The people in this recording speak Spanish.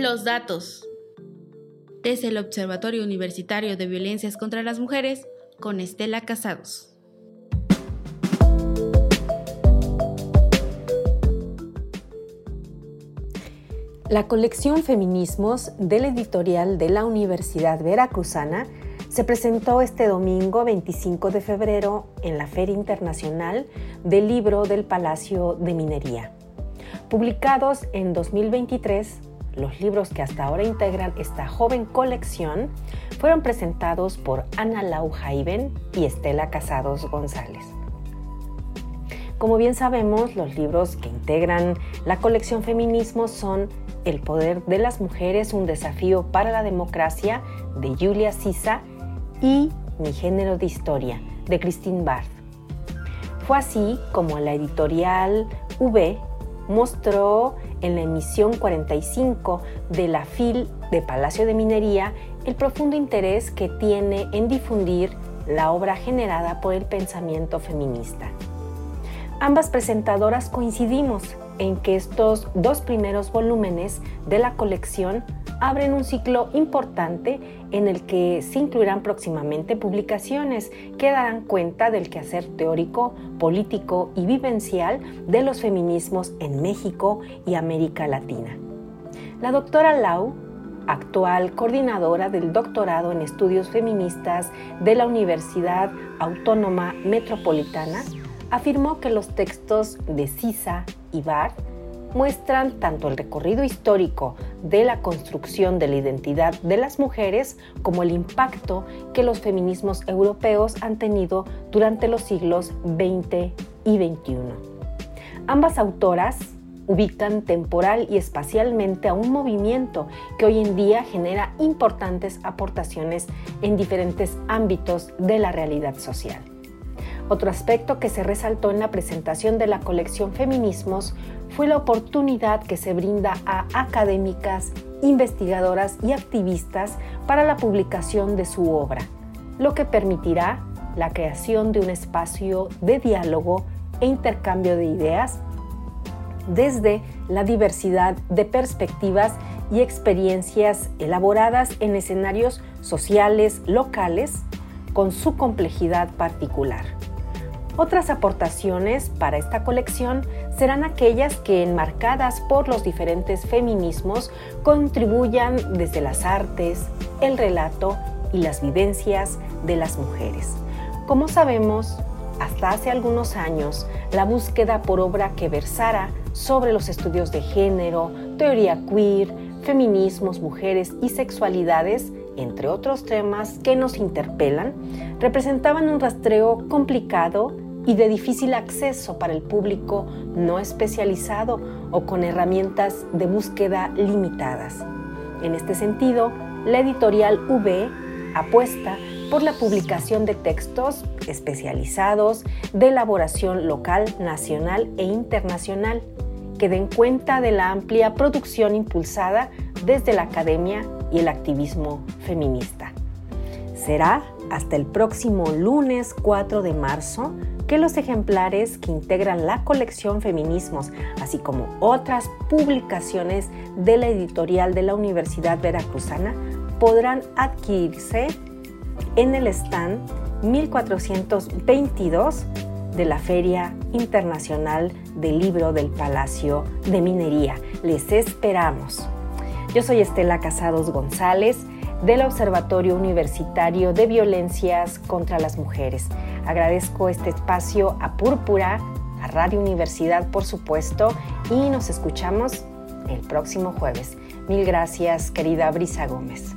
Los datos. Desde el Observatorio Universitario de Violencias contra las Mujeres, con Estela Casados. La colección Feminismos del editorial de la Universidad Veracruzana se presentó este domingo 25 de febrero en la Feria Internacional del Libro del Palacio de Minería. Publicados en 2023, los libros que hasta ahora integran esta joven colección fueron presentados por Ana Lau Jaiben y Estela Casados González. Como bien sabemos, los libros que integran la colección Feminismo son El poder de las mujeres, un desafío para la democracia de Julia Sisa y Mi género de historia de Christine Barth. Fue así como la editorial V mostró en la emisión 45 de la FIL de Palacio de Minería el profundo interés que tiene en difundir la obra generada por el pensamiento feminista. Ambas presentadoras coincidimos en que estos dos primeros volúmenes de la colección abren un ciclo importante en el que se incluirán próximamente publicaciones que darán cuenta del quehacer teórico, político y vivencial de los feminismos en México y América Latina. La doctora Lau, actual coordinadora del doctorado en estudios feministas de la Universidad Autónoma Metropolitana, afirmó que los textos de Sisa y Barth muestran tanto el recorrido histórico de la construcción de la identidad de las mujeres como el impacto que los feminismos europeos han tenido durante los siglos XX y XXI. Ambas autoras ubican temporal y espacialmente a un movimiento que hoy en día genera importantes aportaciones en diferentes ámbitos de la realidad social. Otro aspecto que se resaltó en la presentación de la colección Feminismos fue la oportunidad que se brinda a académicas, investigadoras y activistas para la publicación de su obra, lo que permitirá la creación de un espacio de diálogo e intercambio de ideas desde la diversidad de perspectivas y experiencias elaboradas en escenarios sociales locales con su complejidad particular. Otras aportaciones para esta colección serán aquellas que, enmarcadas por los diferentes feminismos, contribuyan desde las artes, el relato y las vivencias de las mujeres. Como sabemos, hasta hace algunos años, la búsqueda por obra que versara sobre los estudios de género, teoría queer, feminismos, mujeres y sexualidades, entre otros temas que nos interpelan, representaban un rastreo complicado y de difícil acceso para el público no especializado o con herramientas de búsqueda limitadas. En este sentido, la editorial V apuesta por la publicación de textos especializados de elaboración local, nacional e internacional que den cuenta de la amplia producción impulsada desde la academia y el activismo feminista. Será hasta el próximo lunes 4 de marzo que los ejemplares que integran la colección Feminismos, así como otras publicaciones de la editorial de la Universidad Veracruzana, podrán adquirirse en el stand 1422 de la Feria Internacional del Libro del Palacio de Minería. Les esperamos. Yo soy Estela Casados González del Observatorio Universitario de Violencias contra las Mujeres. Agradezco este espacio a Púrpura, a Radio Universidad por supuesto, y nos escuchamos el próximo jueves. Mil gracias, querida Brisa Gómez.